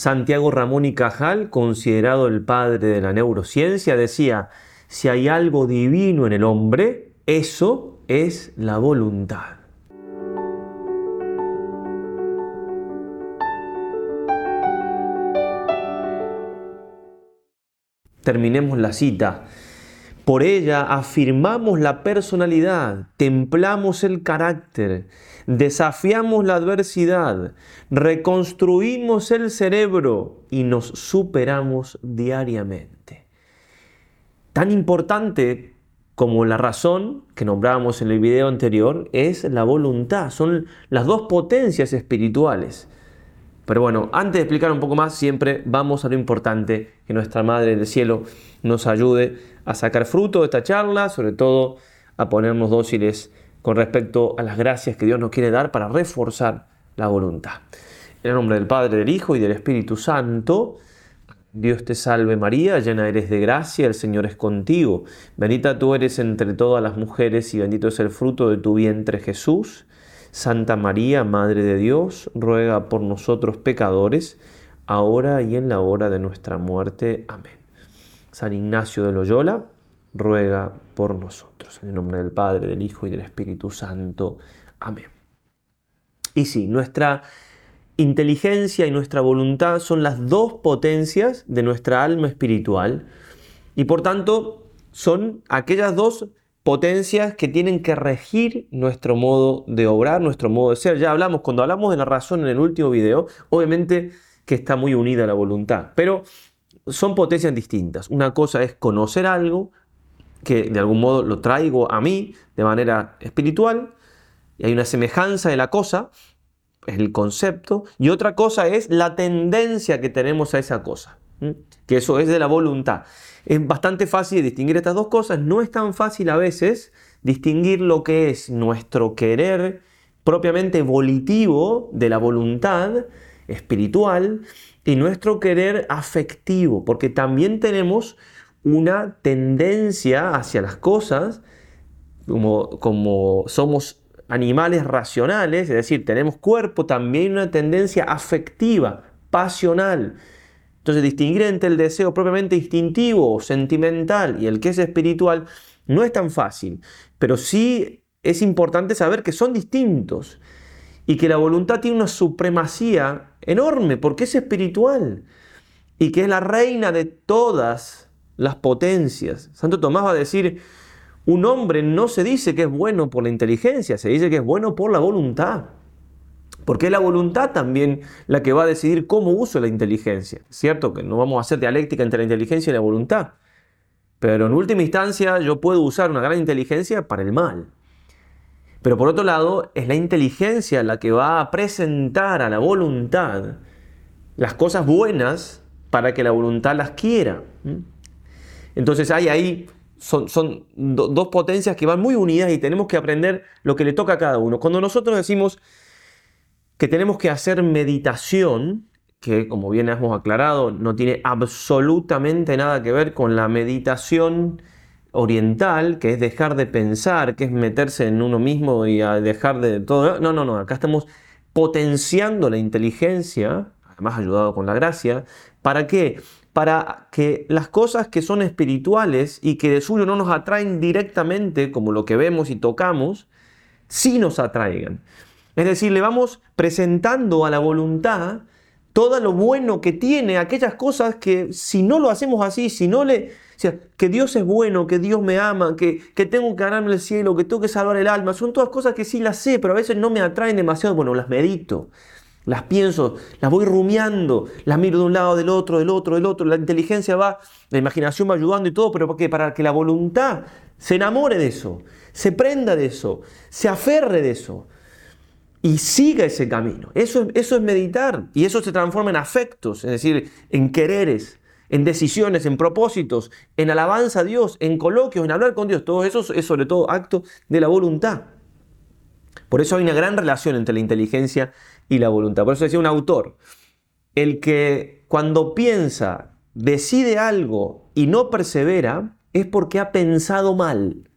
Santiago Ramón y Cajal, considerado el padre de la neurociencia, decía, si hay algo divino en el hombre, eso es la voluntad. Terminemos la cita. Por ella afirmamos la personalidad, templamos el carácter, desafiamos la adversidad, reconstruimos el cerebro y nos superamos diariamente. Tan importante como la razón que nombrábamos en el video anterior es la voluntad, son las dos potencias espirituales. Pero bueno, antes de explicar un poco más, siempre vamos a lo importante, que nuestra Madre del Cielo nos ayude a sacar fruto de esta charla, sobre todo a ponernos dóciles con respecto a las gracias que Dios nos quiere dar para reforzar la voluntad. En el nombre del Padre, del Hijo y del Espíritu Santo, Dios te salve María, llena eres de gracia, el Señor es contigo. Bendita tú eres entre todas las mujeres y bendito es el fruto de tu vientre Jesús. Santa María, Madre de Dios, ruega por nosotros pecadores, ahora y en la hora de nuestra muerte. Amén. San Ignacio de Loyola, ruega por nosotros. En el nombre del Padre, del Hijo y del Espíritu Santo. Amén. Y sí, nuestra inteligencia y nuestra voluntad son las dos potencias de nuestra alma espiritual y por tanto son aquellas dos potencias que tienen que regir nuestro modo de obrar, nuestro modo de ser. Ya hablamos, cuando hablamos de la razón en el último video, obviamente que está muy unida a la voluntad, pero son potencias distintas. Una cosa es conocer algo, que de algún modo lo traigo a mí de manera espiritual, y hay una semejanza de la cosa, es el concepto, y otra cosa es la tendencia que tenemos a esa cosa, que eso es de la voluntad. Es bastante fácil distinguir estas dos cosas, no es tan fácil a veces distinguir lo que es nuestro querer propiamente volitivo de la voluntad espiritual y nuestro querer afectivo, porque también tenemos una tendencia hacia las cosas, como, como somos animales racionales, es decir, tenemos cuerpo, también una tendencia afectiva, pasional. Entonces, distinguir entre el deseo propiamente instintivo o sentimental y el que es espiritual no es tan fácil, pero sí es importante saber que son distintos y que la voluntad tiene una supremacía enorme porque es espiritual y que es la reina de todas las potencias. Santo Tomás va a decir, un hombre no se dice que es bueno por la inteligencia, se dice que es bueno por la voluntad. Porque es la voluntad también la que va a decidir cómo uso la inteligencia. Cierto que no vamos a hacer dialéctica entre la inteligencia y la voluntad. Pero en última instancia yo puedo usar una gran inteligencia para el mal. Pero por otro lado, es la inteligencia la que va a presentar a la voluntad las cosas buenas para que la voluntad las quiera. Entonces hay ahí, son, son dos potencias que van muy unidas y tenemos que aprender lo que le toca a cada uno. Cuando nosotros decimos, que tenemos que hacer meditación, que como bien hemos aclarado, no tiene absolutamente nada que ver con la meditación oriental, que es dejar de pensar, que es meterse en uno mismo y dejar de todo. No, no, no, acá estamos potenciando la inteligencia, además ayudado con la gracia, ¿para qué? Para que las cosas que son espirituales y que de suyo no nos atraen directamente, como lo que vemos y tocamos, sí nos atraigan. Es decir, le vamos presentando a la voluntad todo lo bueno que tiene, aquellas cosas que si no lo hacemos así, si no le... O sea, que Dios es bueno, que Dios me ama, que, que tengo que ganarme el cielo, que tengo que salvar el alma, son todas cosas que sí las sé, pero a veces no me atraen demasiado. Bueno, las medito, las pienso, las voy rumiando, las miro de un lado, del otro, del otro, del otro. La inteligencia va, la imaginación va ayudando y todo, pero ¿por qué? Para que la voluntad se enamore de eso, se prenda de eso, se aferre de eso y siga ese camino. Eso, es meditar y eso se transforma en afectos, es decir, en quereres, en decisiones, en propósitos, en alabanza a Dios, en coloquios, en hablar con Dios. Todo eso es sobre todo acto de la voluntad. Por eso hay una gran relación entre la inteligencia y la voluntad. Por eso decía un autor, el que cuando piensa, decide algo y no persevera, es porque ha pensado mal.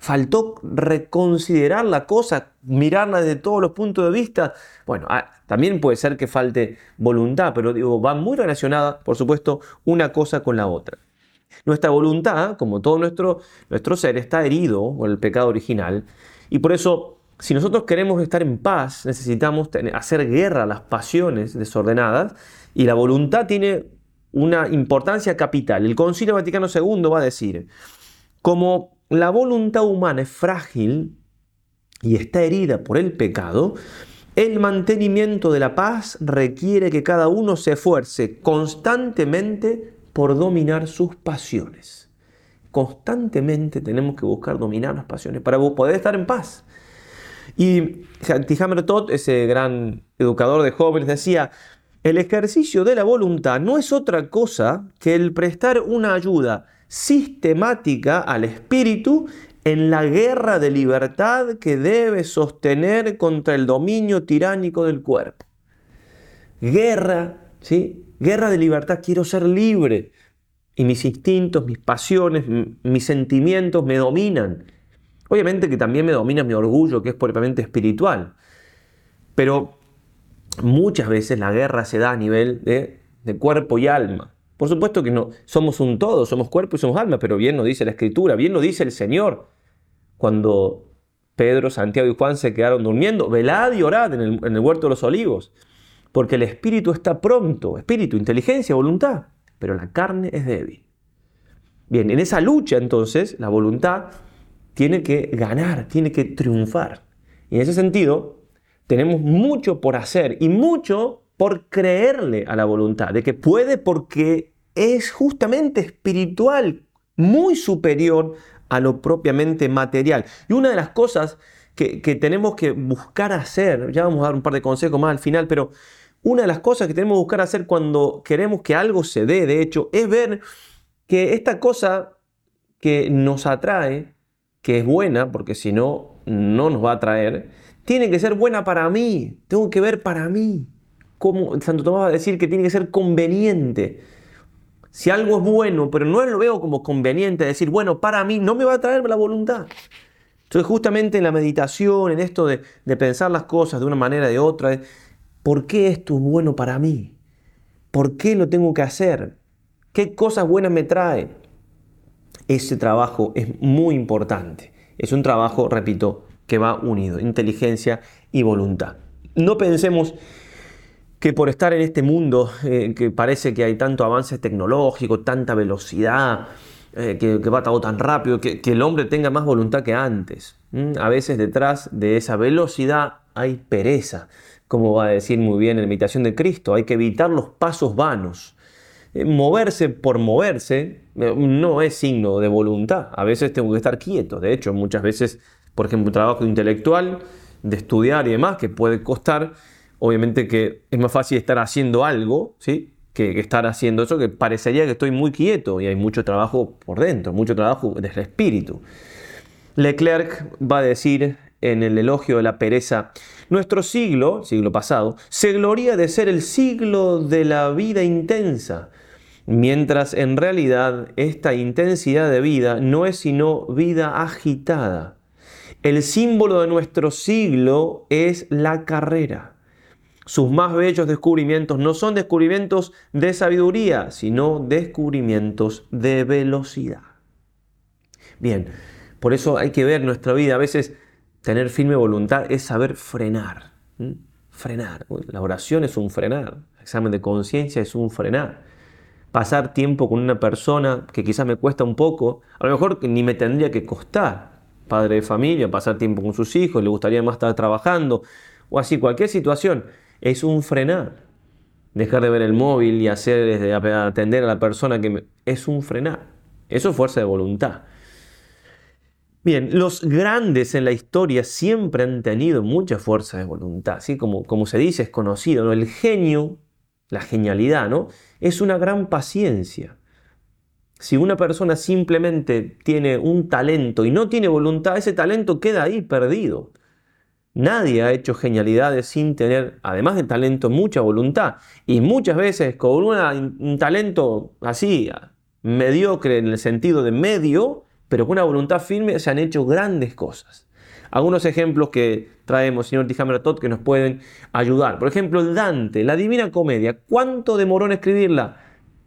Faltó reconsiderar la cosa, mirarla desde todos los puntos de vista. Bueno, ah, también puede ser que falte voluntad, pero digo, va muy relacionada, por supuesto, una cosa con la otra. Nuestra voluntad, como todo nuestro, nuestro ser, está herido por el pecado original y por eso, si nosotros queremos estar en paz, necesitamos hacer guerra a las pasiones desordenadas y la voluntad tiene una importancia capital. El Concilio Vaticano II va a decir, como la voluntad humana es frágil y está herida por el pecado, el mantenimiento de la paz requiere que cada uno se esfuerce constantemente por dominar sus pasiones. Constantemente tenemos que buscar dominar las pasiones para poder estar en paz. Y Tihamer Todd, ese gran educador de jóvenes, decía, el ejercicio de la voluntad no es otra cosa que el prestar una ayuda sistemática al espíritu en la guerra de libertad que debe sostener contra el dominio tiránico del cuerpo. Guerra, ¿sí? Guerra de libertad, quiero ser libre. Y mis instintos, mis pasiones, mis sentimientos me dominan. Obviamente que también me domina mi orgullo, que es propiamente espiritual. Pero muchas veces la guerra se da a nivel de, cuerpo y alma. Por supuesto que no somos un todo, somos cuerpo y somos alma, pero bien lo dice la Escritura, bien lo dice el Señor. Cuando Pedro, Santiago y Juan se quedaron durmiendo, velad y orad en el, en el huerto de los olivos, porque el espíritu está pronto, espíritu, inteligencia, voluntad, pero la carne es débil. Bien, en esa lucha entonces la voluntad tiene que ganar, tiene que triunfar. Y en ese sentido, tenemos mucho por hacer y mucho por creerle a la voluntad, de que puede porque es justamente espiritual, muy superior a lo propiamente material. Y una de las cosas que, tenemos que buscar hacer, ya vamos a dar un par de consejos más al final, pero una de las cosas que tenemos que buscar hacer cuando queremos que algo se dé, de hecho, es ver que esta cosa que nos atrae, que es buena, porque si no, no nos va a atraer, tiene que ser buena para mí, tengo que ver para mí. Como Santo Tomás va a decir que tiene que ser conveniente. Si algo es bueno, pero no lo veo como conveniente, decir, bueno, para mí no me va a traer la voluntad. Entonces justamente en la meditación, en esto de, de pensar las cosas de una manera o de otra, ¿por qué esto es bueno para mí? ¿Por qué lo tengo que hacer? ¿Qué cosas buenas me trae? Ese trabajo es muy importante. Es un trabajo, repito, que va unido, inteligencia y voluntad. No pensemos que por estar en este mundo eh, que parece que hay tanto avance tecnológico, tanta velocidad, eh, que, va todo tan rápido, que, el hombre tenga más voluntad que antes. A veces detrás de esa velocidad hay pereza, como va a decir muy bien en la imitación de Cristo, hay que evitar los pasos vanos. Eh, moverse por moverse no es signo de voluntad, a veces tengo que estar quieto, de hecho muchas veces por ejemplo, un trabajo intelectual, de estudiar y demás, que puede costar, obviamente que es más fácil estar haciendo algo, ¿sí? Que, estar haciendo eso, que parecería que estoy muy quieto y hay mucho trabajo por dentro, mucho trabajo desde el espíritu. Leclerc va a decir en el elogio de la pereza, nuestro siglo, siglo pasado, se gloria de ser el siglo de la vida intensa, mientras en realidad esta intensidad de vida no es sino vida agitada. El símbolo de nuestro siglo es la carrera. Sus más bellos descubrimientos no son descubrimientos de sabiduría, sino descubrimientos de velocidad. Bien, por eso hay que ver nuestra vida. A veces tener firme voluntad es saber frenar. Frenar. La oración es un frenar. El examen de conciencia es un frenar. Pasar tiempo con una persona que quizás me cuesta un poco, a lo mejor ni me tendría que costar padre de familia, pasar tiempo con sus hijos, le gustaría más estar trabajando, o así, cualquier situación, es un frenar. Dejar de ver el móvil y hacer, atender a la persona que es un frenar. Eso es fuerza de voluntad. Bien, los grandes en la historia siempre han tenido mucha fuerza de voluntad, así como, como se dice, es conocido, ¿no? El genio, la genialidad, ¿no? Es una gran paciencia. Si una persona simplemente tiene un talento y no tiene voluntad, ese talento queda ahí perdido. Nadie ha hecho genialidades sin tener, además de talento, mucha voluntad. Y muchas veces con un talento así, mediocre en el sentido de medio, pero con una voluntad firme se han hecho grandes cosas. Algunos ejemplos que traemos, señor Tijamertot, que nos pueden ayudar. Por ejemplo, Dante, la Divina Comedia. ¿Cuánto demoró en escribirla?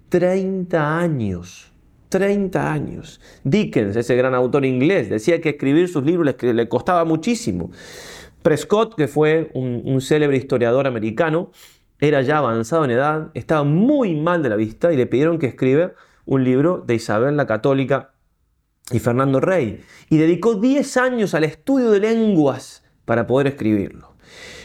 30 años. 30 años. Dickens, ese gran autor inglés, decía que escribir sus libros le, costaba muchísimo. Prescott, que fue un, célebre historiador americano, era ya avanzado en edad, estaba muy mal de la vista y le pidieron que escriba un libro de Isabel la Católica y Fernando Rey, y dedicó 10 años al estudio de lenguas para poder escribirlo.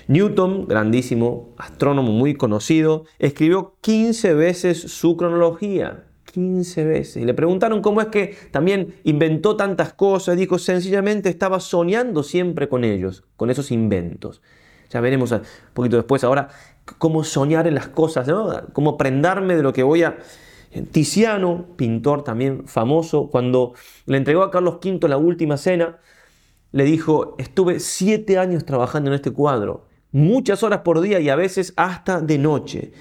Newton, grandísimo astrónomo muy conocido, escribió 15 veces su cronología. 15 veces. Y le preguntaron cómo es que también inventó tantas cosas. Dijo, sencillamente estaba soñando siempre con ellos, con esos inventos. Ya veremos un poquito después ahora cómo soñar en las cosas, cómo prendarme de lo que voy a Tiziano, pintor también famoso, cuando le entregó a Carlos V la última cena, le dijo, estuve siete años trabajando en este cuadro, muchas horas por día y a veces hasta de noche.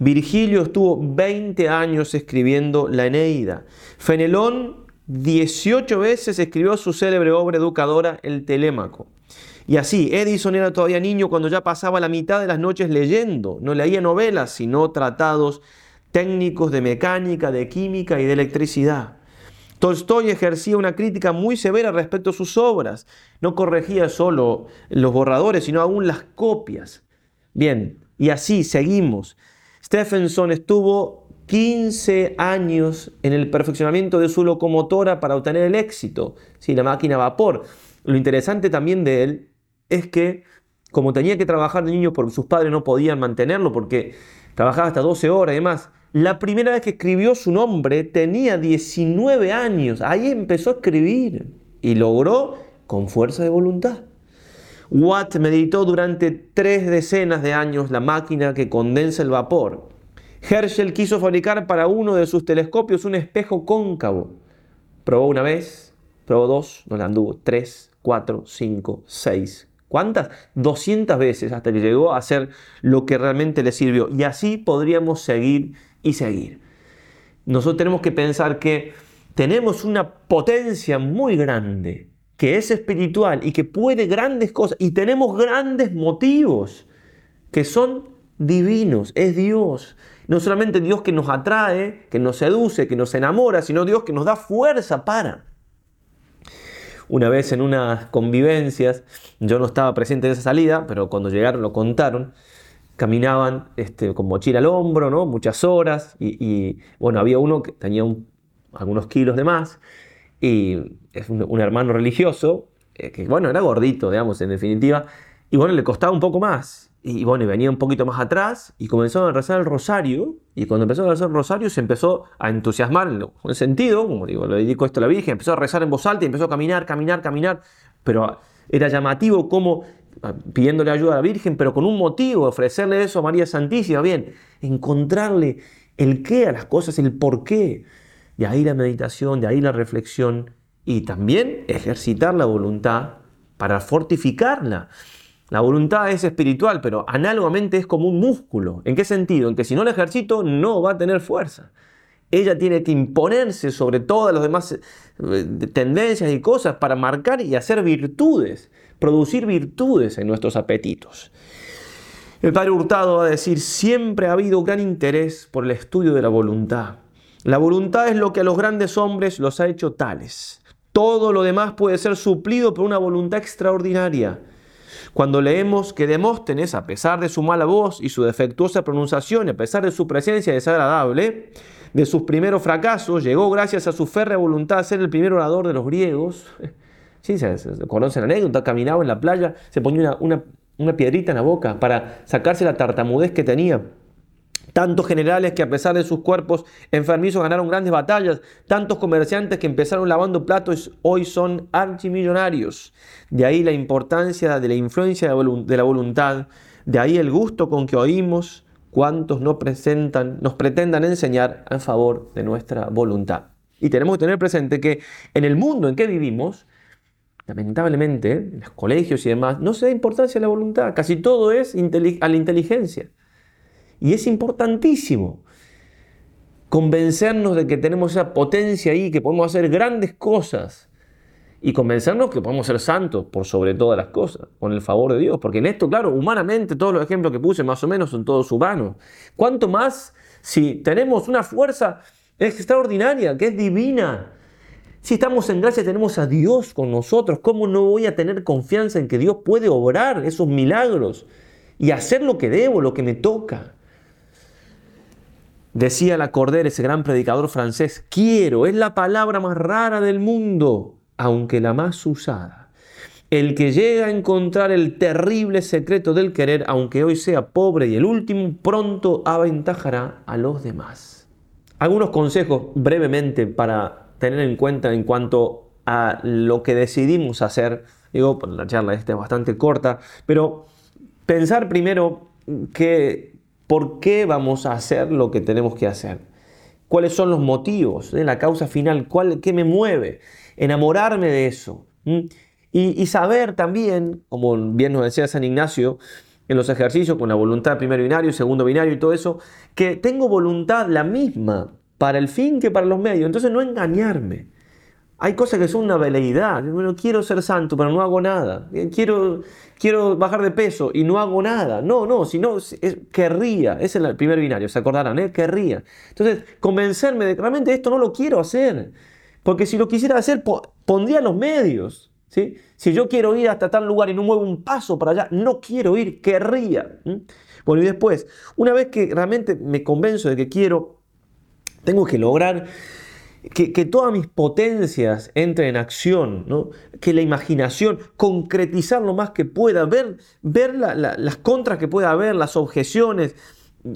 Virgilio estuvo 20 años escribiendo la Eneida. Fenelón 18 veces escribió su célebre obra educadora El Telémaco. Y así, Edison era todavía niño cuando ya pasaba la mitad de las noches leyendo. No leía novelas, sino tratados técnicos de mecánica, de química y de electricidad. Tolstoy ejercía una crítica muy severa respecto a sus obras. No corregía solo los borradores, sino aún las copias. Bien, y así seguimos. Stephenson estuvo 15 años en el perfeccionamiento de su locomotora para obtener el éxito, sí, la máquina a vapor. Lo interesante también de él es que, como tenía que trabajar de niño porque sus padres no podían mantenerlo, porque trabajaba hasta 12 horas y demás, la primera vez que escribió su nombre tenía 19 años. Ahí empezó a escribir y logró con fuerza de voluntad. Watt meditó durante tres decenas de años la máquina que condensa el vapor. Herschel quiso fabricar para uno de sus telescopios un espejo cóncavo. Probó una vez, probó dos, no la anduvo, tres, cuatro, cinco, seis, ¿Cuántas? 200 veces hasta que llegó a hacer lo que realmente le sirvió. Y así podríamos seguir y seguir. Nosotros tenemos que pensar que tenemos una potencia muy grande, que es espiritual y que puede grandes cosas, y tenemos grandes motivos que son divinos, es Dios. No solamente Dios que nos atrae, que nos seduce, que nos enamora, sino Dios que nos da fuerza para. Una vez en unas convivencias, yo no estaba presente en esa salida, pero cuando llegaron lo contaron, caminaban este, con mochila al hombro, ¿no? muchas horas, y, bueno, había uno que tenía algunos kilos de más, y es un, hermano religioso, eh, que bueno, era gordito, digamos, en definitiva, y bueno, le costaba un poco más, y bueno, venía un poquito más atrás, y comenzó a rezar el rosario, y cuando empezó a rezar el rosario se empezó a entusiasmar en el sentido, como digo, le dedico esto a la Virgen, empezó a rezar en voz alta y empezó a caminar, caminar, caminar, pero era llamativo cómo pidiéndole ayuda a la Virgen, pero con un motivo, ofrecerle eso a María Santísima, bien, encontrarle el qué a las cosas, el por qué. De ahí la meditación, de ahí la reflexión y también ejercitar la voluntad para fortificarla. La voluntad es espiritual, pero análogamente es como un músculo. ¿En qué sentido? En que si no la ejercito no va a tener fuerza. Ella tiene que imponerse sobre todas las demás eh, tendencias y cosas para marcar y hacer virtudes producir virtudes en nuestros apetitos. El padre Hurtado va a decir, siempre ha habido gran interés por el estudio de la voluntad. La voluntad es lo que a los grandes hombres los ha hecho tales. Todo lo demás puede ser suplido por una voluntad extraordinaria. Cuando leemos que Demóstenes, a pesar de su mala voz y su defectuosa pronunciación, a pesar de su presencia desagradable, de sus primeros fracasos, llegó gracias a su férrea voluntad a ser el primer orador de los griegos, Sí, se, conocen la anécdota, caminaba en la playa, se ponía una, una piedrita en la boca para sacarse la tartamudez que tenía. Tantos generales que a pesar de sus cuerpos enfermizos ganaron grandes batallas. Tantos comerciantes que empezaron lavando platos hoy son archimillonarios. De ahí la importancia de la influencia de la voluntad. De ahí el gusto con que oímos cuantos nos, presentan, nos pretendan enseñar a favor de nuestra voluntad. Y tenemos que tener presente que en el mundo en que vivimos lamentablemente, en los colegios y demás, no se da importancia a la voluntad, casi todo es a la inteligencia. Y es importantísimo. convencernos de que tenemos esa potencia ahí, que podemos hacer grandes cosas y convencernos que podemos ser santos por sobre todas las cosas, con el favor de Dios. Porque en esto, claro, humanamente todos los ejemplos que puse más o menos son todos humanos. ¿Cuánto más si tenemos una fuerza extraordinaria, que es divina? Si estamos en gracia, tenemos a Dios con nosotros. ¿Cómo no voy a tener confianza en que Dios puede obrar esos milagros y hacer lo que debo, lo que me toca? Decía Lacordaire, ese gran predicador francés, quiero, es la palabra más rara del mundo aunque la más usada. El que llega a encontrar el terrible secreto del querer, aunque hoy sea pobre y el último, pronto aventajará a los demás. Algunos consejos brevemente para tener en cuenta en cuanto a lo que decidimos hacer. Digo, la charla esta es bastante corta, pero pensar primero que por qué vamos a hacer lo que tenemos que hacer. ¿Cuáles son los motivos? de la causa final, ¿cuál, ¿qué me mueve? enamorarme de eso. Y, saber también, como bien nos decía San Ignacio, en los ejercicios con la voluntad primero binario, segundo binario y todo eso, que tengo voluntad la misma para el fin que para los medios. Entonces no engañarme. Hay cosas que son una veleidad. Bueno, quiero ser santo, pero no hago nada. Quiero, quiero bajar de peso y no hago nada. No, no, sino querría. Ese es el primer binario, se acordarán, ¿eh? querría. Entonces, convencerme de que realmente esto no lo quiero hacer. Porque si lo quisiera hacer, pondría los medios. ¿sí? Si yo quiero ir hasta tal lugar y no muevo un paso para allá, no quiero ir, querría. Bueno, y después, una vez que realmente me convenzo de que quiero, tengo que lograr que, todas mis potencias entren en acción, que la imaginación, concretizar lo más que pueda, ver, ver las contras que pueda haber, las objeciones,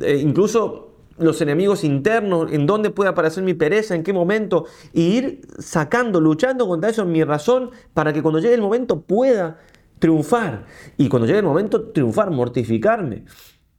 eh, incluso los enemigos internos, en dónde puede aparecer mi pereza, en qué momento, y ir sacando, luchando contra eso en mi razón para que cuando llegue el momento pueda triunfar. Y cuando llegue el momento, triunfar, mortificarme.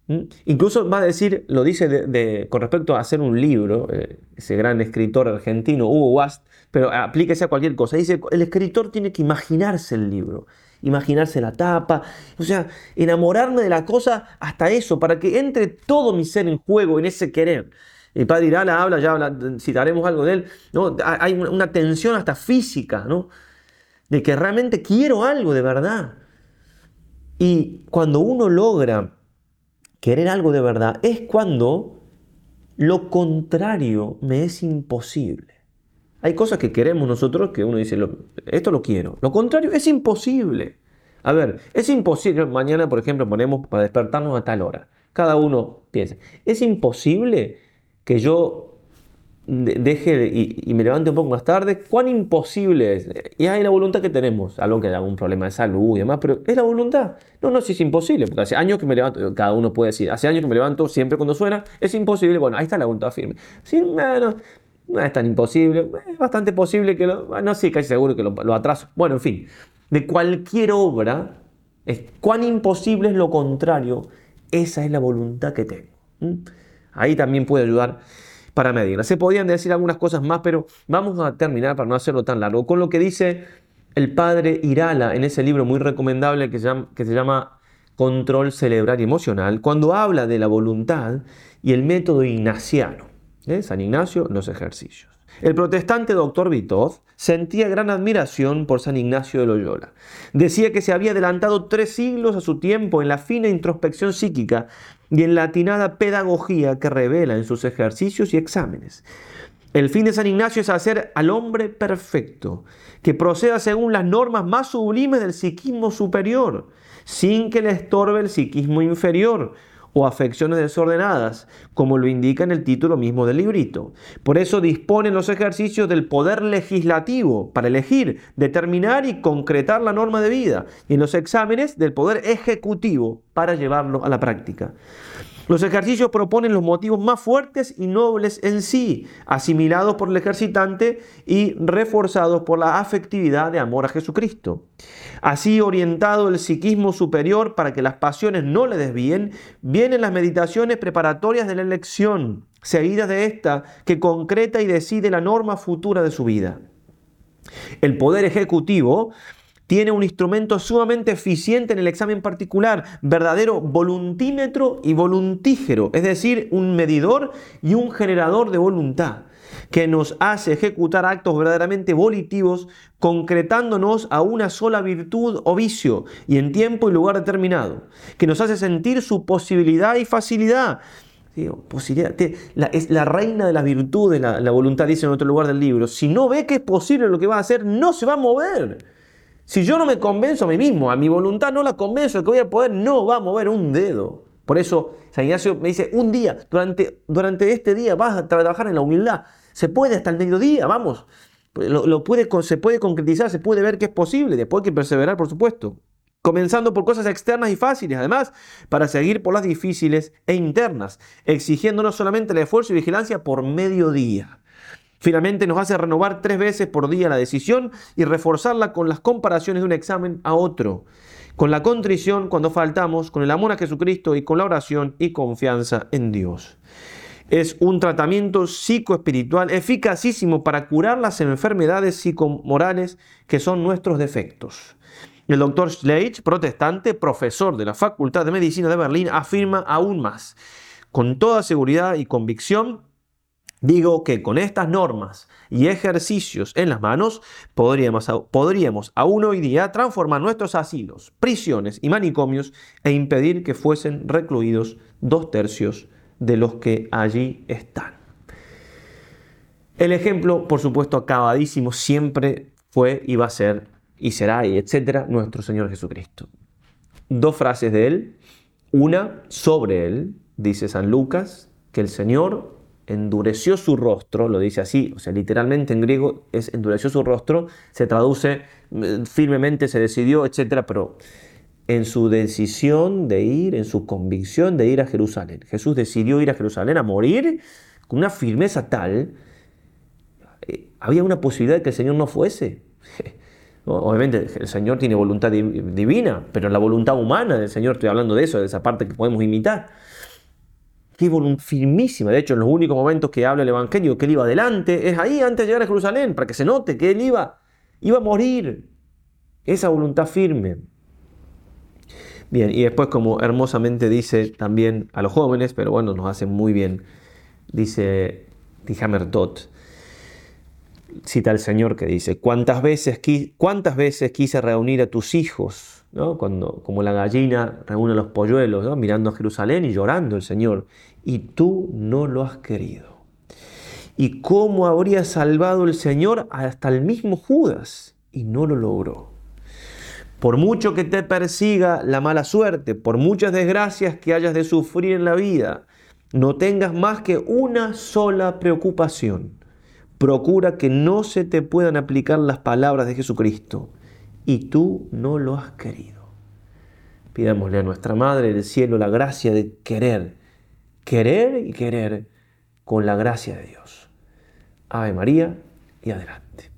¿Mm? Incluso va a decir, lo dice de, con respecto a hacer un libro, eh, ese gran escritor argentino, Hugo Wast, pero aplíquese a cualquier cosa. Dice, el escritor tiene que imaginarse el libro imaginarse la tapa, o sea, enamorarme de la cosa hasta eso, para que entre todo mi ser en juego, en ese querer. El padre Irala habla, ya citaremos algo de él, ¿no? hay una tensión hasta física, ¿no? de que realmente quiero algo de verdad. Y cuando uno logra querer algo de verdad, es cuando lo contrario me es imposible. Hay cosas que queremos nosotros que uno dice, esto lo quiero. Lo contrario es imposible. A ver, es imposible, mañana por ejemplo ponemos para despertarnos a tal hora. Cada uno piensa, es imposible que yo deje y, me levante un poco más tarde. ¿Cuán imposible es? Y hay la voluntad que tenemos, algo que haya algún problema de salud y demás, pero es la voluntad. No, no, si es imposible, porque hace años que me levanto, cada uno puede decir, hace años que me levanto siempre cuando suena, es imposible. Bueno, ahí está la voluntad firme. Sí, bueno, no es tan imposible, es bastante posible que lo, no sé, casi seguro que lo, atraso. Bueno, en fin, de cualquier obra, cuán imposible es lo contrario, esa es la voluntad que tengo. Ahí también puede ayudar para medirla. Se podían decir algunas cosas más, pero vamos a terminar para no hacerlo tan largo con lo que dice el padre Irala en ese libro muy recomendable que se llama, que se llama Control Cerebral y Emocional, cuando habla de la voluntad y el método ignaciano. ¿eh? San Ignacio, los ejercicios. El protestante doctor Vitoz sentía gran admiración por San Ignacio de Loyola. Decía que se había adelantado tres siglos a su tiempo en la fina introspección psíquica y en la atinada pedagogía que revela en sus ejercicios y exámenes. El fin de San Ignacio es hacer al hombre perfecto, que proceda según las normas más sublimes del psiquismo superior, sin que le estorbe el psiquismo inferior, o afecciones desordenadas, como lo indica en el título mismo del librito. Por eso disponen los ejercicios del poder legislativo para elegir, determinar y concretar la norma de vida, y en los exámenes del poder ejecutivo para llevarlo a la práctica. Los ejercicios proponen los motivos más fuertes y nobles en sí, asimilados por el ejercitante y reforzados por la afectividad de amor a Jesucristo. Así orientado el psiquismo superior para que las pasiones no le desvíen, vienen las meditaciones preparatorias de la elección, seguidas de esta que concreta y decide la norma futura de su vida. El poder ejecutivo tiene un instrumento sumamente eficiente en el examen particular, verdadero voluntímetro y voluntígero, es decir, un medidor y un generador de voluntad que nos hace ejecutar actos verdaderamente volitivos, concretándonos a una sola virtud o vicio y en tiempo y lugar determinado, que nos hace sentir su posibilidad y facilidad. posibilidad es la reina de las virtudes, la, la voluntad, dice en otro lugar del libro. Si no ve que es posible lo que va a hacer, no se va a mover. Si yo no me convenzo a mí mismo, a mi voluntad no la convenzo de que voy a poder, no va a mover un dedo. Por eso San Ignacio me dice, un día, durante, durante este día vas a trabajar en la humildad. Se puede hasta el mediodía, vamos. Lo, puede, se puede concretizar, se puede ver que es posible. Después hay que perseverar, por supuesto. Comenzando por cosas externas y fáciles, además, para seguir por las difíciles e internas, exigiéndonos solamente el esfuerzo y vigilancia por mediodía. Finalmente nos hace renovar tres veces por día la decisión y reforzarla con las comparaciones de un examen a otro, con la contrición cuando faltamos, con el amor a Jesucristo y con la oración y confianza en Dios. Es un tratamiento psicoespiritual eficacísimo para curar las enfermedades psicomorales que son nuestros defectos. El doctor Schleich, protestante, profesor de la Facultad de Medicina de Berlín, afirma aún más, con toda seguridad y convicción, digo que con estas normas y ejercicios en las manos podríamos, aún hoy día transformar nuestros asilos, prisiones y manicomios e impedir que fuesen recluidos dos tercios de los que allí están. El ejemplo, por supuesto, acabadísimo siempre fue y va a ser y será y etcétera nuestro Señor Jesucristo. Dos frases de él, una sobre él, dice San Lucas, que el Señor endureció su rostro, lo dice así, o sea, literalmente en griego es endureció su rostro, se traduce eh, firmemente, se decidió, etcétera, pero en su decisión de ir, en su convicción de ir a Jerusalén. Jesús decidió ir a Jerusalén a morir con una firmeza tal, eh, había una posibilidad de que el Señor no fuese. Obviamente el Señor tiene voluntad divina, pero la voluntad humana del Señor, estoy hablando de eso, de esa parte que podemos imitar. Firmísima. De hecho, en los únicos momentos que habla el Evangelio que él iba adelante, es ahí antes de llegar a Jerusalén, para que se note que él iba, iba a morir. Esa voluntad firme. Bien, y después como hermosamente dice también a los jóvenes, pero bueno, nos hace muy bien, dice Tihamer Tot, cita al Señor que dice, ¿cuántas veces, cuántas veces quise reunir a tus hijos? Cuando, como la gallina reúne los polluelos, mirando a Jerusalén y llorando el Señor, y tú no lo has querido. ¿Y cómo habría salvado el Señor hasta el mismo Judas? Y no lo logró. Por mucho que te persiga la mala suerte, por muchas desgracias que hayas de sufrir en la vida, no tengas más que una sola preocupación. Procura que no se te puedan aplicar las palabras de Jesucristo. Y tú no lo has querido. Pidámosle a nuestra Madre del Cielo la gracia de querer, querer y querer con la gracia de Dios. Ave María y adelante.